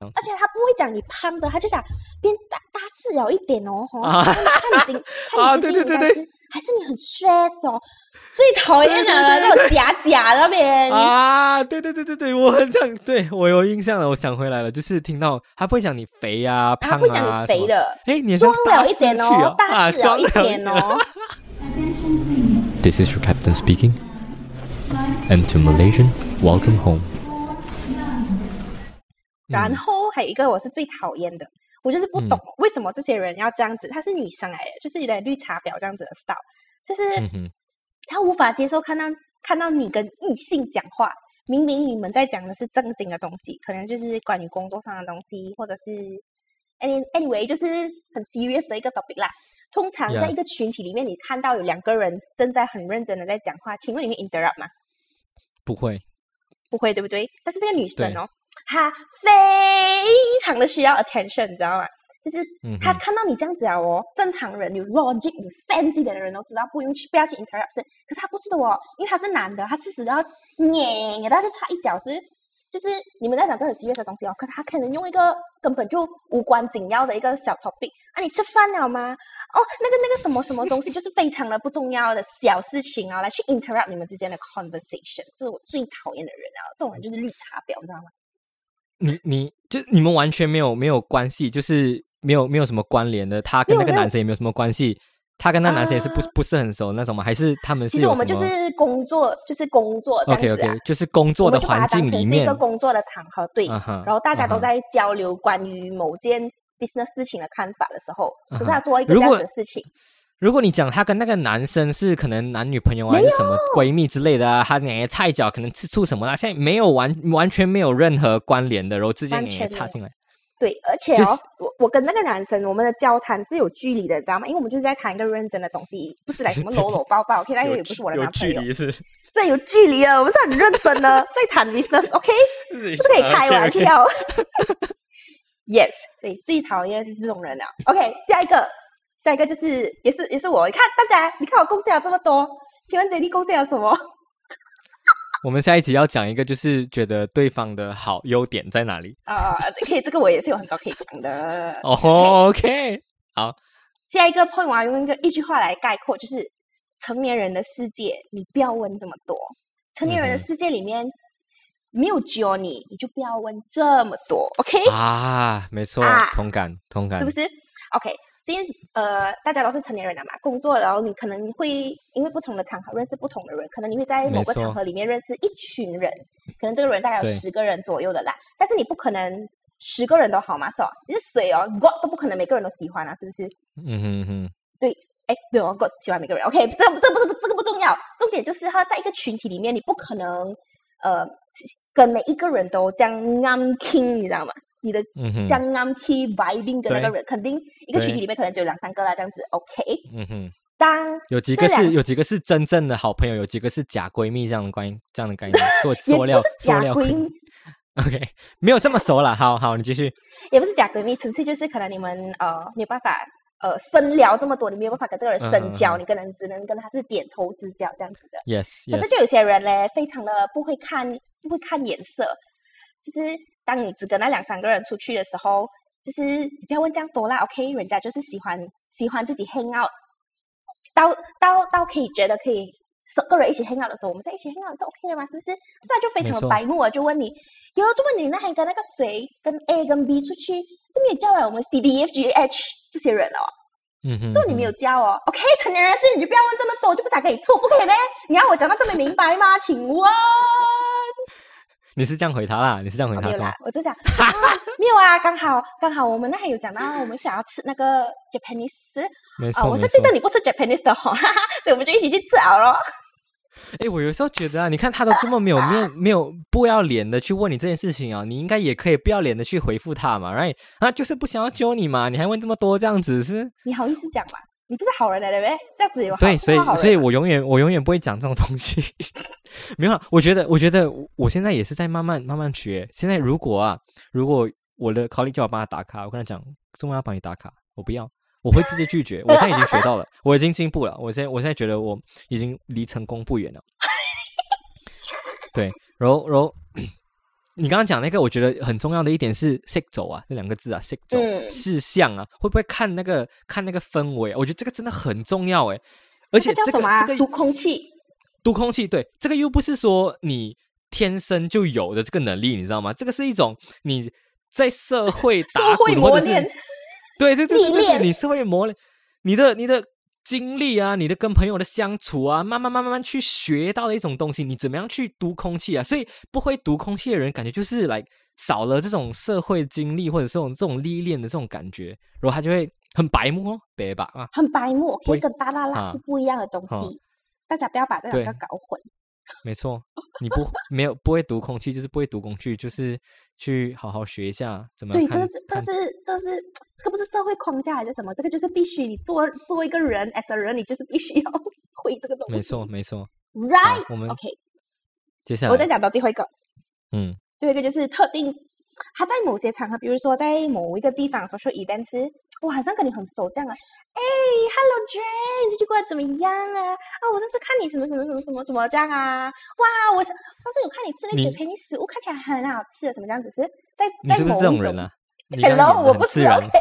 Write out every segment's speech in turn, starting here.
而且他不会讲你胖的，他就想变大大致了一点哦，哈，啊看你今啊 看你最近应该对对对对是还是你很 stress 哦，最讨厌的了那种假假的那边，啊，对对对对对，我很想，对我有印象了，我想回来了，就是听到他不会讲你肥啊、胖啊，他不会讲你肥什么，的，哎，你装了一点哦哦，，大啊致了一点哦。This is your captain speaking. And to Malaysians, welcome home. 然后还有一个我是最讨厌的，我就是不懂为什么这些人要这样子。她是女生来的，就是有点绿茶婊这样子的 style，就是她无法接受看到看到你跟异性讲话，明明你们在讲的是正经的东西，可能就是关于工作上的东西，或者是 any anyway 就是很 serious 的一个 topic 啦。通常在一个群体里面，你看到有两个人正在很认真的在讲话，请问你会 interrupt 吗？不会，不会，对不对？但是这个女生哦，她非常的需要 attention，你知道吗？就是他看到你这样子啊，哦，正常人有 logic 有 sense 一点的人都知道不用去不要去 interrupt，可是他不是的哦，因为他是男的，他事实要撵给他就差一脚是。就是你们在讲这很 serious 的东西哦，可他可能用一个根本就无关紧要的一个小 topic 啊，你吃饭了吗？哦，那个那个什么什么东西，就是非常的不重要的小事情啊，来去 interrupt 你们之间的 conversation，这是我最讨厌的人啊！这种人就是绿茶婊，你知道吗？你你就你们完全没有没有关系，就是没有没有什么关联的，他跟那个男生也没有什么关系，他跟那男生也是不啊不是很熟那种吗？还是他们其实我们就是工作，就是工作这样 OK 子啊。OK，就是工作的环境里面是一个，工作的场合，对。然后大家都在交流关于某件 business 事情的看法的时候，可是他做一个这样子的事情，如果你讲他跟那个男生是可能男女朋友啊，还是什么闺蜜之类的啊，他两个菜脚可能吃醋什么的，现在没有完完全没有任何关联的，然后直接完给全没有插进来，对，而且哦，就是我我跟那个男生，我们的交谈是有距离的，你知道吗？因为我们就是在谈一个认真的东西，不是来什么 搂搂抱抱。OK，那个也不是我的男朋友，是，这有距离啊，我们是很认真的在谈 business。OK，不不是可以开玩笑。yes，所以最讨厌这种人了。OK，下一个，下一个就是也是也是我。你看大家，你看我贡献了这么多，请问姐你贡献了什么？我们下一集要讲一个，就是觉得对方的好优点在哪里。啊、？OK，，这个我也是有很多可以讲的。哦，OK，好，下一个 point 我要用一个一句话来概括，就是成年人的世界，你不要问这么多。成年人的世界里面、没有教你，你就不要问这么多，OK？、啊，没错啊，同感，同感，是不是？OK，现在呃，大家都是成年人了嘛，工作，然后你可能会因为不同的场合认识不同的人，可能你会在某个场合里面认识一群人，可能这个人大概有十个人左右的啦，但是你不可能十个人都好嘛，是吧？你是谁哦？God 都不可能每个人都喜欢啊，是不是？嗯哼嗯对，哎，没有 God 喜欢每个人，OK，这这不是这个不重要，重点就是他在一个群体里面，你不可能呃跟每一个人都这样啱 king，你知道吗？你的嗯哼。这，样啱 key vibing 跟那个对。人，肯定一个群体对里面可能只有两三个啦，这样子，OK。嗯哼，当有几个是有几个是真正的好朋友，有几个是假闺蜜这样的关这样的概念，塑也塑料塑料闺蜜。蜜，，OK，没有这么熟了，好好，你继续，也不是假闺蜜，纯粹就是可能你们呃没有办法呃深聊这么多，你没有办法跟这个人深交，你可能只能跟他是点头之交这样子的。，yes 可是就有些人嘞，非常的不会看，不会看眼色。就是当你只跟那两三个人出去的时候，就是你不要问这样多啦，OK？人家就是喜欢喜欢自己 hang out，到到到可以觉得可以十个人一起 hang out 的时候，我们在一起 hang out 是 OK 的嘛？是不是？这样就非常的白目，啊就问你，有就问你那还跟那个谁跟 A 跟 B 出去，都没有叫来我们 C D E F G H 这些人哦。嗯哼，这你没有教哦，OK，成年人的事你就不要问这么多，我就不想跟你错，不可以呗？你要我讲到这么明白吗？请问？你是这样回他啦？你是这样回他是吗哦没有啦？，我就讲啊，没有啊，刚好刚好我们那还有讲到我们想要吃那个 Japanese 啊，没错，没我是记得。你不吃 Japanese 的哈、所以我们就一起去吃好咯。哎，我有时候觉得啊，你看他都这么没有面、没有不要脸的去问你这件事情啊，你应该也可以不要脸的去回复他嘛，right？啊，就是不想要揪你嘛，你还问这么多，这样子是？你好意思讲嘛？你不是好人来的呗？这样子有好对，所以所以我永远我永远不会讲这种东西。没有啊，我觉得我觉得我我现在也是在慢慢慢慢学。现在如果啊，如果我的 colleague 叫我帮他打卡，我跟他讲，中文要帮你打卡，我不要，我会直接拒绝。我现在已经学到了，我已经进步了。我现在我现在觉得我已经离成功不远了。对，然后然后你刚刚讲那个，我觉得很重要的一点是 “sick 走”啊，这两个字啊，“sick 走”嗯事项啊，会不会看那个看那个氛围？我觉得这个真的很重要哎，而且这个叫什么、啊？这个读空气。读空气，对，这个又不是说你天生就有的这个能力，你知道吗？这个是一种你在社会打 社会滚或者是磨练，对对对对对你社会磨练，你的你的经历啊，你的跟朋友的相处啊，慢慢慢慢去学到的一种东西，你怎么样去读空气啊？所以不会读空气的人，感觉就是来少了这种社会经历或者这种这种历练的这种感觉，然后他就会很白目哦，白吧啊，很白目，以跟大拉拉啊是不一样的东西。啊大家不要把这两个搞混。没错，你不没有不会读空气，就是不会读工具，就是去好好学一下怎么对，看这是这看是这是这个不是社会框架还是什么？这个就是必须你做做一个人，as a 人，你就是必须要 会这个东西。没错没错。，right？我们 OK，接下来我再讲到最后一个，嗯最后一个就是特定，它在某些场合，比如说在某一个地方 social event 是，哇，好像跟你很熟这样啊，哎，Hello Jane，这句话怎么样啊？啊，我上次看你什么什么什么什么什么这样啊，哇，我上上次有看你吃那你个便宜食物，看起来很好吃啊，什么这样子是在在某一种这种人啊？Hello，我不是 OK。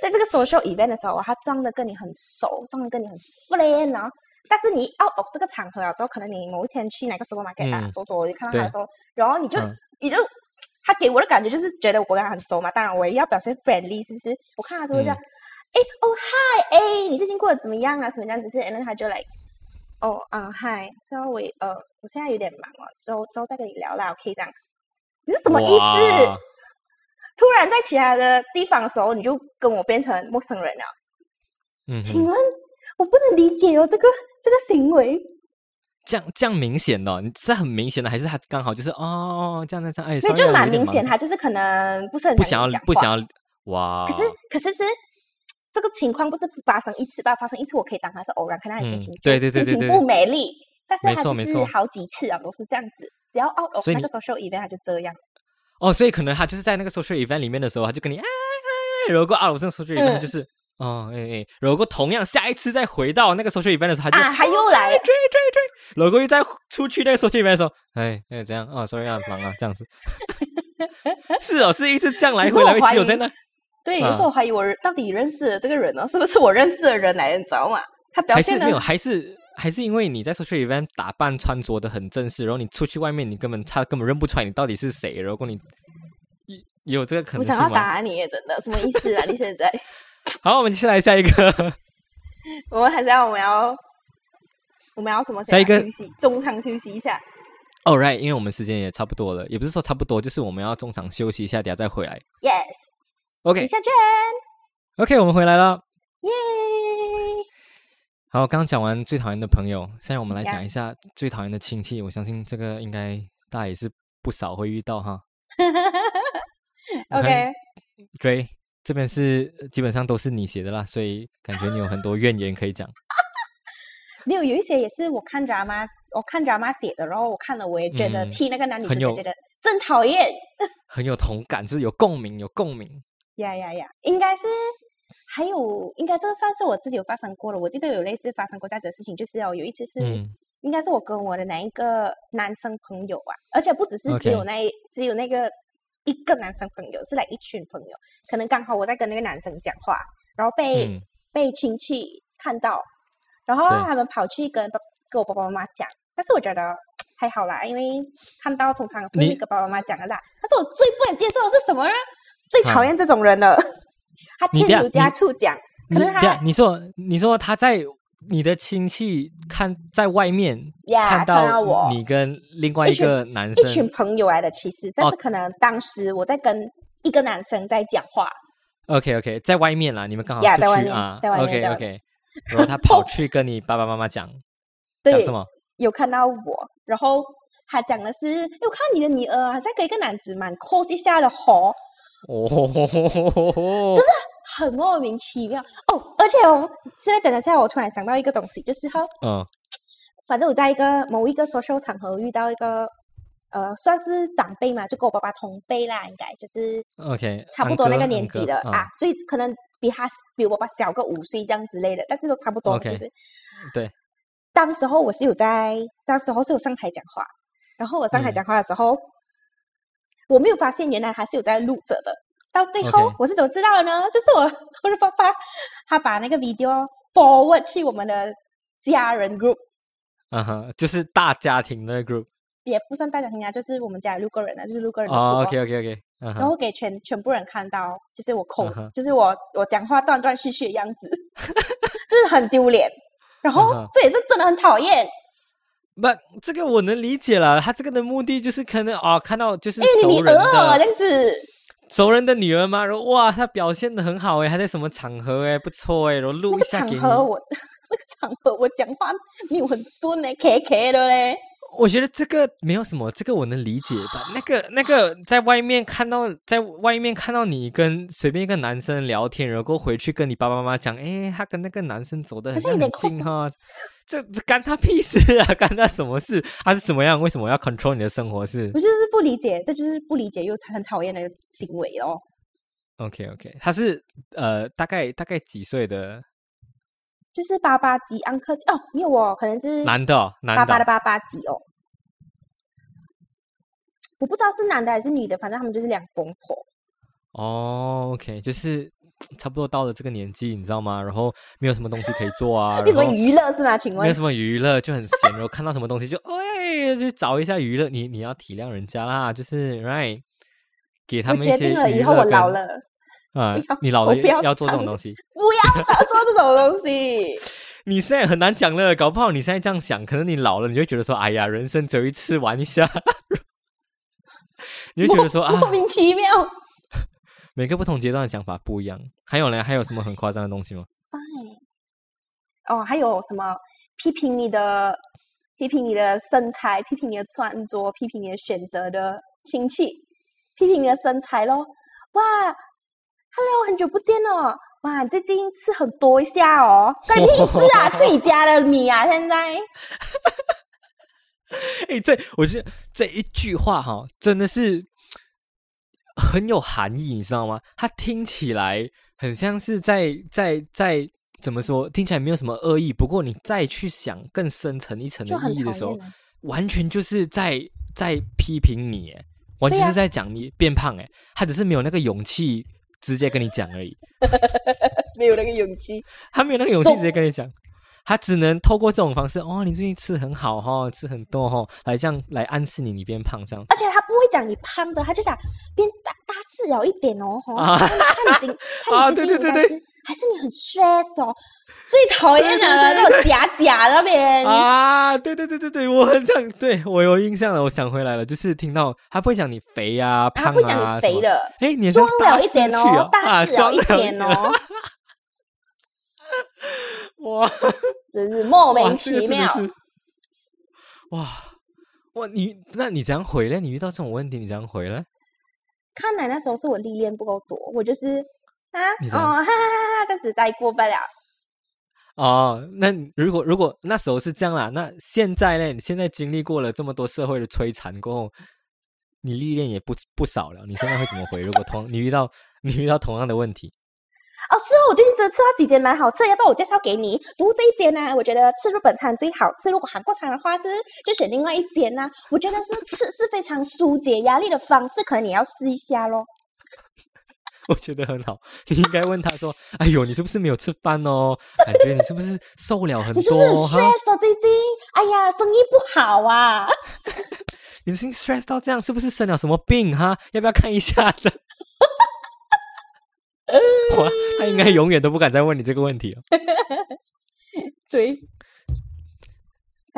在这个 social event 的时候，他装的跟你很熟，装的跟你很 friend 啊。但是你 out of 这个场合了之后，可能你某一天去哪个 supermarket 啊嗯走走，就看到他的时候，然后你就、嗯你就他给我的感觉就是觉得我跟他很熟嘛。当然我也要表现 friendly，是不是？我看他是会这样，嗯哎、哦 hi，哎、你最近过得怎么样啊？什么这样子是，然后他就来。哦，啊，嗨，所以我呃，我现在有点忙哦，之后之后再跟你聊啦，OK，这样，你是什么意思？突然在其他的地方的时候，你就跟我变成陌生人了。嗯哼，请问，我不能理解哦，这个这个行为。这样这样明显的哦，你是很明显的，还是他刚好就是哦哦这样这样哎，没有，就啊蛮明显，他就是可能不是很不想要不想要哇，可是可是是这个情况不是发生一次吧？发生一次我可以当他是偶然，看他的心嗯情就对对对对对心情不美丽，但是没他就是错没错好几次啊，都是这样子。只要 out of 所以那个 social event，他就这样。哦，所以可能他就是在那个 social event 里面的时候，他就跟你哎哎，如果啊，我这个 social event 就是。哦，哎哎，如果同样下一次再回到那个 social event 的时候，他就啊，他又来了，追追追，如果又再出去那个 social event 的时候，哎哎怎样哦，sorry 啊，忙啊，这样子。是哦，是一直这样来回来回，只有在那对，有啊时候我怀疑我到底认识的这个人呢，是不是我认识的人来的，你知道吗？他表现的没有，还是还是因为你在 social event 打扮穿着的很正式，然后你出去外面，你根本他根本认不出来你到底是谁。如果你有这个可能我想要？打你，真的什么意思啊？你现在，好，我们接下来下一个，我们还是要我们要我们要什么？下一个休息，中场休息一下。All right，因为我们时间也差不多了，也不是说差不多，就是我们要中场休息一下，等下再回来。Yes，OK 李夏娟，OK，我们回来了。耶！好，刚刚讲完最讨厌的朋友，现在我们来呀讲一下最讨厌的亲戚。我相信这个应该大家也是不少会遇到哈。我看 OK，Dre 这边是基本上都是你写的啦，所以感觉你有很多怨言可以讲。没有，有一些也是我看 drama，我看 drama 写的，然后我看了，我也觉得嗯替那个男女主角觉得真讨厌。很有同感，就是有共鸣，有共鸣。呀呀呀！应该是还有，应该这个算是我自己有发生过了。我记得有类似发生过这样子的事情，就是哦，有一次是、嗯应该是我跟我的哪一个男生朋友啊，而且不只是只有那一只有那个一个男生朋友，是来一群朋友。可能刚好我在跟那个男生讲话，然后被、嗯被亲戚看到，然后对他们跑去跟跟我爸爸妈妈讲，但是我觉得还好啦，因为看到通常是跟爸爸妈妈讲的啦。但是我最不能接受的是什么呢？最讨啊厌这种人了，他添油加醋讲，可能他你说你说他在你的亲戚看在外面呀看看到到我你跟另外一个男生一生群朋友来的，其实，但哦是可能当时我在跟一个男生在讲话，OK OK，在外面啦，你们刚好出呀在外面去啊在外面 OK OK，然后他跑去跟你爸爸妈妈讲 讲对什，么？有看到我，然后他讲的是，哎，我看你的女儿好像跟一个男子蛮 close 一下的吼，哦，就是很莫名其妙哦。而且哦，现在讲讲下来，我突然想到一个东西，就是哈，嗯反正我在一个某一个 social 场合遇到一个呃，算是长辈嘛，就跟我爸爸同辈啦，应该就是，OK，差不多那个年纪的啊，所以可能比他比我爸爸小个五岁这样之类的，但是都差不多其实。对，当时候我是有在，当时候是有上台讲话，然后我上台嗯讲话的时候，我没有发现原来还是有在录着的。到最后我是怎么知道的呢？就是我 我的爸爸他把那个 video forward 去我们的家人 group，嗯哼，就是大家庭的 group。也不算大家庭啊，就是我们家有六个人啊，就是六个人的 group 哦哦，OK OK OK，然后给全全部人看到，就是我口嗯哼就是我我讲话断断续续的样子，就是很丢脸。然后这也是真的很讨厌，不，这个我能理解了。他这个的目的就是可能啊，看到就是熟人这样子，熟人的女儿吗，然后哇，她表现的很好哎，还在什么场合哎，不错哎，然后录一下给你。场合我 那个场合我讲话没有很顺嘞，K K 的嘞。我觉得这个没有什么，这个我能理解的。那个那个，在外面看到，在外面看到你跟随便一个男生聊天，然后回去跟你爸爸妈妈讲，哎，他跟那个男生走的很近哈，这这干他屁事啊，干他什么事？他是怎么样？为什么要 control 你的生活是我就是不理解，这就是不理解又很讨厌的行为哦。？OK OK，他是呃大概大概几岁的就是八八级安克哦，没有哦，可能是男的哦、男的哦、八八的八八级哦。我不知道是男的还是女的，反正他们就是两公婆。哦，OK，就是差不多到了这个年纪，你知道吗？然后没有什么东西可以做啊，没什么娱乐是吗？请问没有什么娱乐，就很闲，然后看到什么东西就哎，就找一下娱乐。你你要体谅人家啦，就是 right，给他我们一些决定了，以娱后我老了啊你老了不要要做这种当东西。不要做这种东西。你现在很难讲了，搞不好你现在这样想，可能你老了，你就觉得说，哎呀，人生只有一次，玩一下。你就觉得说啊，莫名其妙。每个不同阶段的想法不一样。还有呢，还有什么很夸张的东西吗？Fine。哦，还有什么批评你的、批评你的身材、批评你的穿着、批评你的选择的亲戚、批评你的身材咯。哇，Hello，很久不见哦。哇，最近吃很多一下哦，关你屁事啊！吃你家的米啊！现在 哎、这我觉得这一句话哈，真的是很有含义，你知道吗？它听起来很像是在在在怎么说？听起来没有什么恶意，不过你再去想更深层一层的意义的时候。完全就是在在批评你，哎，完全是在讲你变胖，哎，他只是没有那个勇气直接跟你讲而已，没有那个勇气。他没有那个勇气直接跟你讲。他只能透过这种方式，哦，你最近吃很好哈、哦，吃很多哈、哦，来这样来暗示你你变胖这样而且他不会讲你胖的，他就想变大大致了一点哦，哈啊看看你今啊看你最近 对对对对还是你很 stress 哦，最讨厌的了，那种假假的那边，啊，对对对对对，我很想，对我有印象了，我想回来了，就是听到他不会讲你肥啊、啊，胖啊，不会讲你肥，的，哎，你装了一点哦哦，，大啊，致了一点哦，哇，真是莫名其妙。哇哇，你那你怎样回呢？你遇到这种问题，你怎样回呢？看来那时候是我历练不够多，我就是啊哦哈哈哈哈这样子带过不了。哦，那如果如果那时候是这样啦，那现在呢？你现在经历过了这么多社会的摧残过后，你历练也不不少了。你现在会怎么回？如果同你遇到你遇到同样的问题，哦，是哦，我最近真的吃到几间蛮好吃，要不要我介绍给你？不过这一间呢、我觉得吃日本餐最好吃。如果韩国餐的话是就选另外一间呐、我觉得是吃是非常疏解压力的方式，可能你要试一下咯。我觉得很好。你应该问他说：“哎呦，你是不是没有吃饭哦？感觉你是不是瘦了很多你是不是？stress 哦？最近，哎呀，生意不好啊。你已经 stress 到这样，是不是生了什么病哈？要不要看一下的？” 哇，他应该永远都不敢再问你这个问题了。对。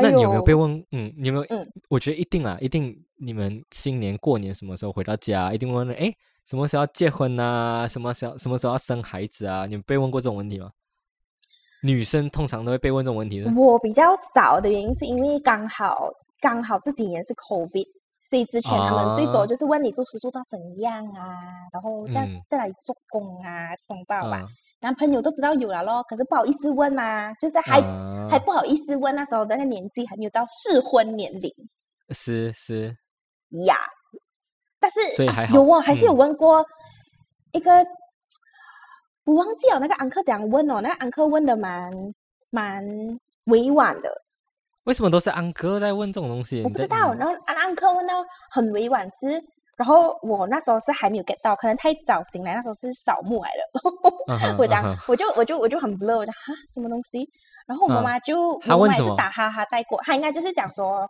那你有没有被问？嗯，你有没有？嗯我觉得一定啦，一定。你们新年过年什么时候回到家，一定问了，哎，什么时候要结婚啊？什么时候什么时候要生孩子啊？你们被问过这种问题吗？女生通常都会被问这种问题的。我比较少的原因是因为刚好刚好这几年是 COVID，所以之前他们最多啊就是问你读书读到怎样啊，然后在、嗯在哪里做工啊，这种吧吧。啊男朋友都知道有了咯，可是不好意思问嘛，就是还、啊还不好意思问，那时候的那个年纪还没有到适婚年龄是是，呀。但是啊所以还好有哦，还是有嗯问过一个，我忘记了那个安克怎样问哦，那个安克问的蛮蛮委婉的，为什么都是安哥在问这种东西？我不知道。然后安安克问到很委婉是，然后我那时候是还没有 get 到，可能太早醒来，那时候是扫墓来的。我讲，我就我就我就很 blow，我讲哈什么东西？然后我妈妈就他问什是打哈哈带过，她应该就是讲说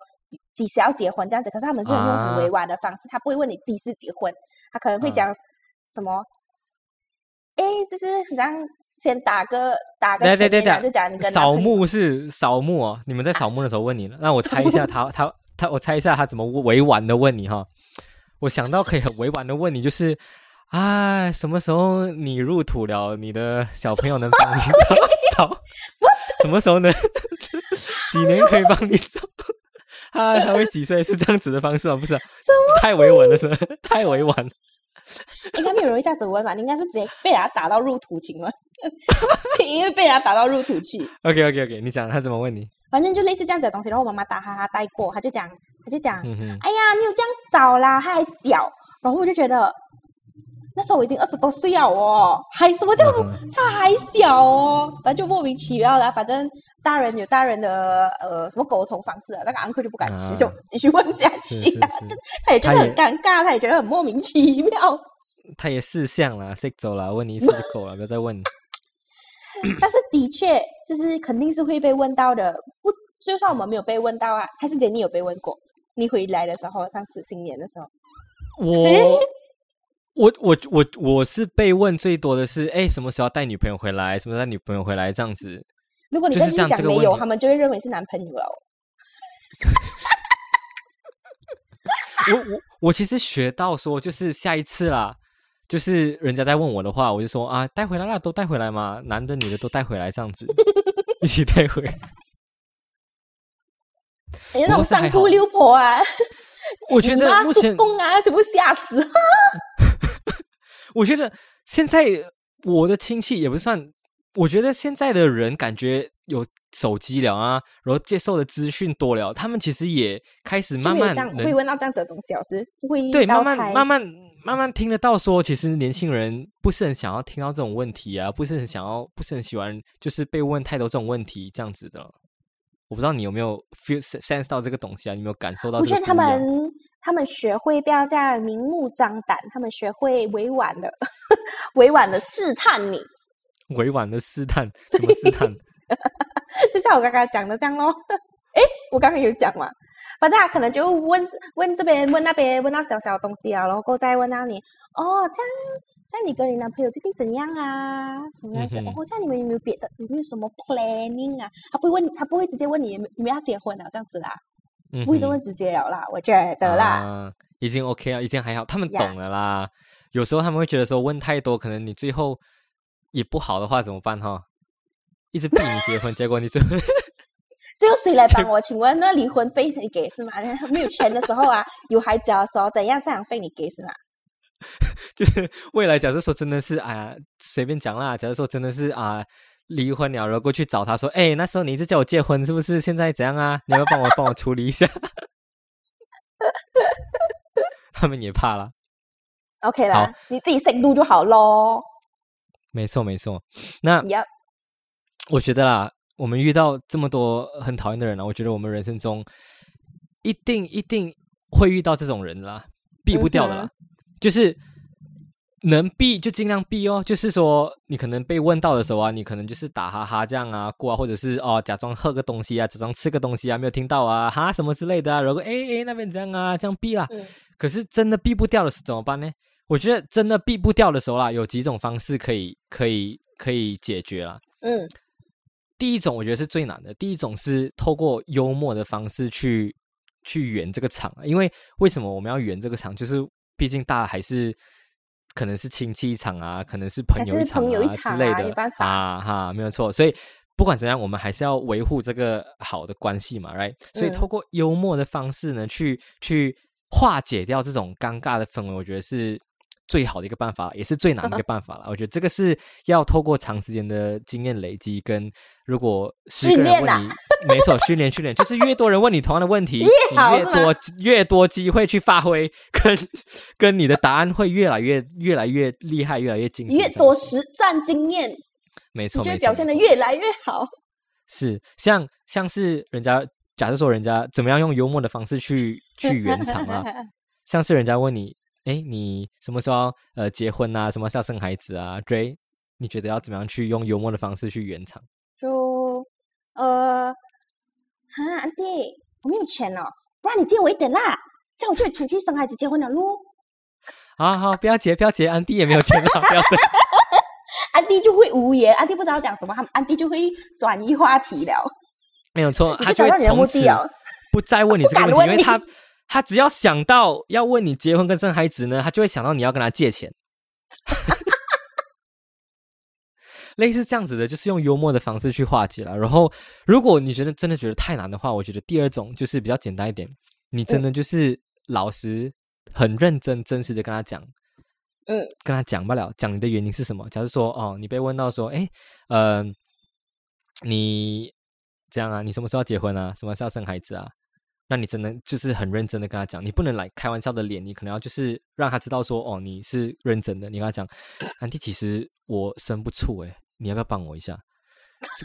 几时要结婚这样子。可是他们是用很委婉的方式，他不会问你几时结婚，他可能会讲什么？哎，就是好像。先打个打个，对对对，就讲你扫墓是扫墓哦。你们在扫墓的时候问你了，那我 猜一下他他他，我猜一下他怎么委婉的问你哈。我想到可以很委婉的问你，就是啊，什么时候你入土了，你的小朋友能帮你扫？什么时候能？几年可以帮你扫？他，他会几岁？是这样子的方式吗？不是，太委婉了，是太委婉。应该没有人会这样子问吧？你应该是直接被人家打到入土情了，因为被人家打到入土气。OK OK OK，你讲他怎么问你？反正就类似这样子的东西。然后我妈妈打哈哈带过，他就讲，他就讲，哎呀，没有这样早啦，他还小。然后我就觉得。那时候我已经二十多岁了哦，还什么叫他还小哦，反正就莫名其妙啦。反正大人有大人的呃什么沟通方式啊，那个 uncle 就不敢继续继续问下去啊，他也觉得很尴尬，他也觉得很莫名其妙。他也识相了，识走了，问你一次就够了，不要再问。但是的确就是肯定是会被问到的，不就算我们没有被问到啊，还是姐你有被问过？你回来的时候，上次新年的时候，我。我我我我是被问最多的是，哎，什么时候带女朋友回来？什么时候带女朋友回来？这样子。如果你跟讲没有，他们就会认为是男朋友了。我我我其实学到说，就是下一次啦，就是人家在问我的话，我就说啊，带回来啦，都带回来嘛，男的女的都带回来，这样子一起带回。哎呀，那种三姑六婆啊，我觉得目前公啊，全部吓死。我觉得现在我的亲戚也不算，我觉得现在的人感觉有手机了啊，然后接受的资讯多了，他们其实也开始慢慢会问到这样子的东西，老师会对慢慢慢慢慢慢听得到说，其实年轻人不是很想要听到这种问题啊，不是很想要，不是很喜欢，就是被问太多这种问题这样子的。我不知道你有没有 feel sense 到这个东西啊？你有没有感受到？我觉得他们他们学会不要这样明目张胆，他们学会委婉的 委婉的试探你，委婉的试探 怎么试探？就像我刚刚讲的这样咯。哎，我刚刚有讲嘛？反正他可能就问问这边问那边问到小小的东西啊，然后再问到你哦这样。像你跟你男朋友最近怎样啊？什么样子？哦，像你们有没有别的？有没有什么 planning 啊？他不会问，他不会直接问你有没有要结婚啊？这样子啦，不会这么直接了啦。我觉得啦，已经 OK 了，已经还好，他们懂了啦。有时候他们会觉得说问太多，可能你最后也不好的话怎么办哈？一直逼你结婚，结果你最后 最后谁来帮我？请问那离婚费你给是吗？没有钱的时候啊，有孩子的时候怎样赡养费你给是吗？就是未来，假设说真的是啊，随便讲啦。假设说真的是啊，离婚了，然后过去找他说：“哎，那时候你一直叫我结婚，是不是？现在怎样啊？你要帮我帮我处理一下。”他们也怕了。OK 啦，你自己深度就好喽。没错，没错。那我觉得啦，我们遇到这么多很讨厌的人了，我觉得我们人生中一定一定会遇到这种人啦，避不掉的啦。就是能避就尽量避哦。就是说，你可能被问到的时候啊，你可能就是打哈哈这样啊过啊，或者是哦假装喝个东西啊，假装吃个东西啊，没有听到啊哈什么之类的啊。如果哎哎那边这样啊，这样避啦。可是真的避不掉的是怎么办呢？我觉得真的避不掉的时候啦，有几种方式可以可以可以解决啦。嗯，第一种我觉得是最难的。第一种是透过幽默的方式去去圆这个场，因为为什么我们要圆这个场？就是。毕竟大还是可能是亲戚一场啊，可能是朋友一场啊之类的啊哈，没有错。所以不管怎样，我们还是要维护这个好的关系嘛，right？所以透过幽默的方式呢，去去化解掉这种尴尬的氛围，我觉得是。最好的一个办法，也是最难的一个 办法了。我觉得这个是要透过长时间的经验累积，跟如果十个人问你，没错，训练训练，就是越多人问你同样的问题，你越多越多机会去发挥，跟跟你的答案会越来越越来越厉害，越来越精，越多实战经验，没错，就表现的越来越好。是像像是人家。假设说人家怎么样用幽默的方式去去圆场啊，像是人家问你，哎，你什么时候呃结婚啊？什么时候生孩子啊？Dray，你觉得要怎么样去用幽默的方式去圆场？就呃，哈，安迪，我没有钱哦，不然你借我一点啦，这样我就有钱去生孩子结婚了咯。好好，不要结，不要结，安迪也没有钱了，不要生。安迪就会无言，安迪不知道讲什么，他安迪就会转移话题了。没有错，他就目从此的哦。不再问你这个问题，问因为他他只要想到要问你结婚跟生孩子呢，他就会想到你要跟他借钱。类似这样子的，就是用幽默的方式去化解了。然后，如果你觉得真的觉得太难的话，我觉得第二种就是比较简单一点，你真的就是老实、很认真、真实的跟他讲，嗯，跟他讲不了，讲你的原因是什么。假如说，哦，你被问到说，哎，呃，你这样啊，你什么时候要结婚啊？什么时候要生孩子啊？那你只能就是很认真的跟他讲，你不能来开玩笑的脸，你可能要就是让他知道说，哦，你是认真的。你跟他讲，安迪，其实我生不出，诶，你要不要帮我一下？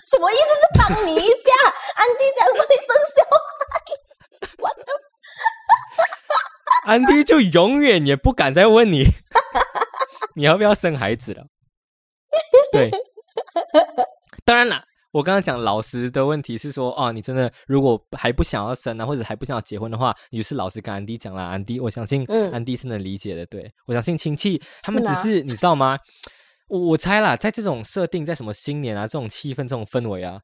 什么意思？是帮你一下？安迪讲帮你生小孩，我的安迪就永远也不敢再问你，你要不要生孩子了。对，当然啦，我刚刚讲老实的问题是说，哦，你真的如果还不想要生啊，或者还不想要结婚的话，你就是老实跟安迪讲啦。安迪，我相信嗯安迪是能理解的。对我相信亲戚他们只是你知道吗？我我猜啦，在这种设定，在什么新年啊，这种气氛、这种氛围啊，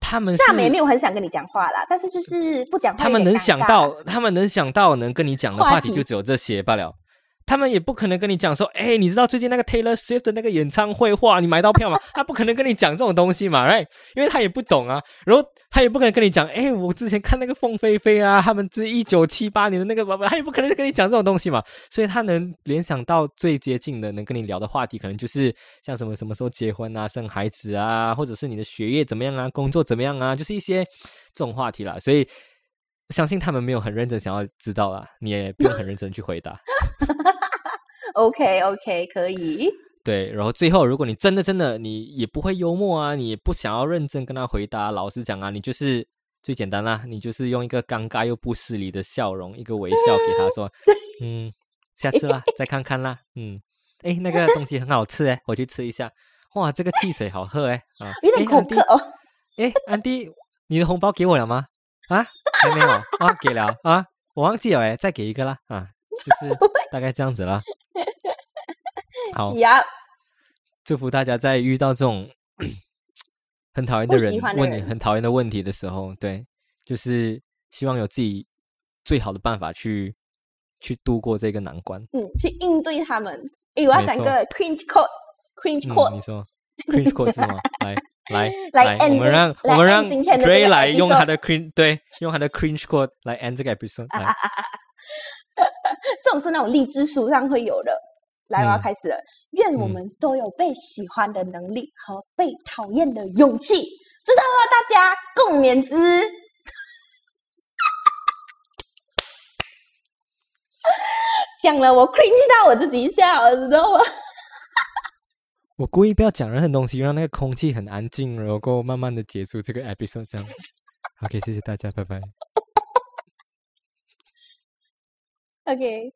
他们是他们也没有很想跟你讲话啦，但是就是不讲话，他们能想到，他们能想到能跟你讲的话题就只有这些罢了。他们也不可能跟你讲说，哎，你知道最近那个 Taylor Swift 的那个演唱会，话，你买到票吗？他不可能跟你讲这种东西嘛，right？因为他也不懂啊，然后他也不可能跟你讲，哎，我之前看那个凤飞飞啊，他们这一九七八年的那个，他也不可能跟你讲这种东西嘛，所以他能联想到最接近的能跟你聊的话题，可能就是像什么什么时候结婚啊、生孩子啊，或者是你的学业怎么样啊、工作怎么样啊，就是一些这种话题啦，所以。相信他们没有很认真想要知道啦，你也不用很认真去回答。OK OK 可以，对，然后最后，如果你真的真的你也不会幽默啊，你也不想要认真跟他回答，老实讲啊，你就是最简单啦，你就是用一个尴尬又不失礼的笑容，一个微笑给他说，嗯，下次啦，再看看啦，嗯，哎，那个东西很好吃哎，我去吃一下。哇，这个汽水好喝哎，啊，有点哦。哎，安迪，你的红包给我了吗？啊，还没有？啊，给了？啊，我忘记了哎，再给一个啦。啊，就是 大概这样子啦。好，呀，祝福大家在遇到这种 很讨厌的不人。问你很讨厌的问题的时候，对，就是希望有自己最好的办法去去度过这个难关。嗯，去应对他们。诶，我要讲个 cringe quote，cringe 嗯，quote，你说 cringe quote 是吗？来来来我们让我们让今天的这 Dray 来用他的 cringe 对，用他的 cringe quote 来 end 这个 episode 来。这种是那种励志书上会有的。来，我要嗯开始了。愿我嗯们都有被喜欢的能力和被讨厌的勇气，知道了，大家共勉之。讲了，我 cringe 到我自己笑，知道吗？我故意不要讲任何东西，让那个空气很安静，然后慢慢的结束这个 episode 这样。OK，谢谢大家，拜拜。OK，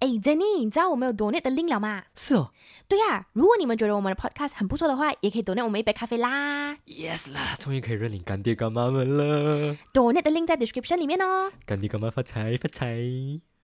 哎，Jenny，你知道我们有 donate 的 link 了吗？是哦对呀、如果你们觉得我们的 podcast 很不错的话，也可以 donate 我们一杯咖啡啦。，yes 啦，终于可以认领干爹干妈们了，donate 的 link 在 description 里面哦。干爹干妈发财发财。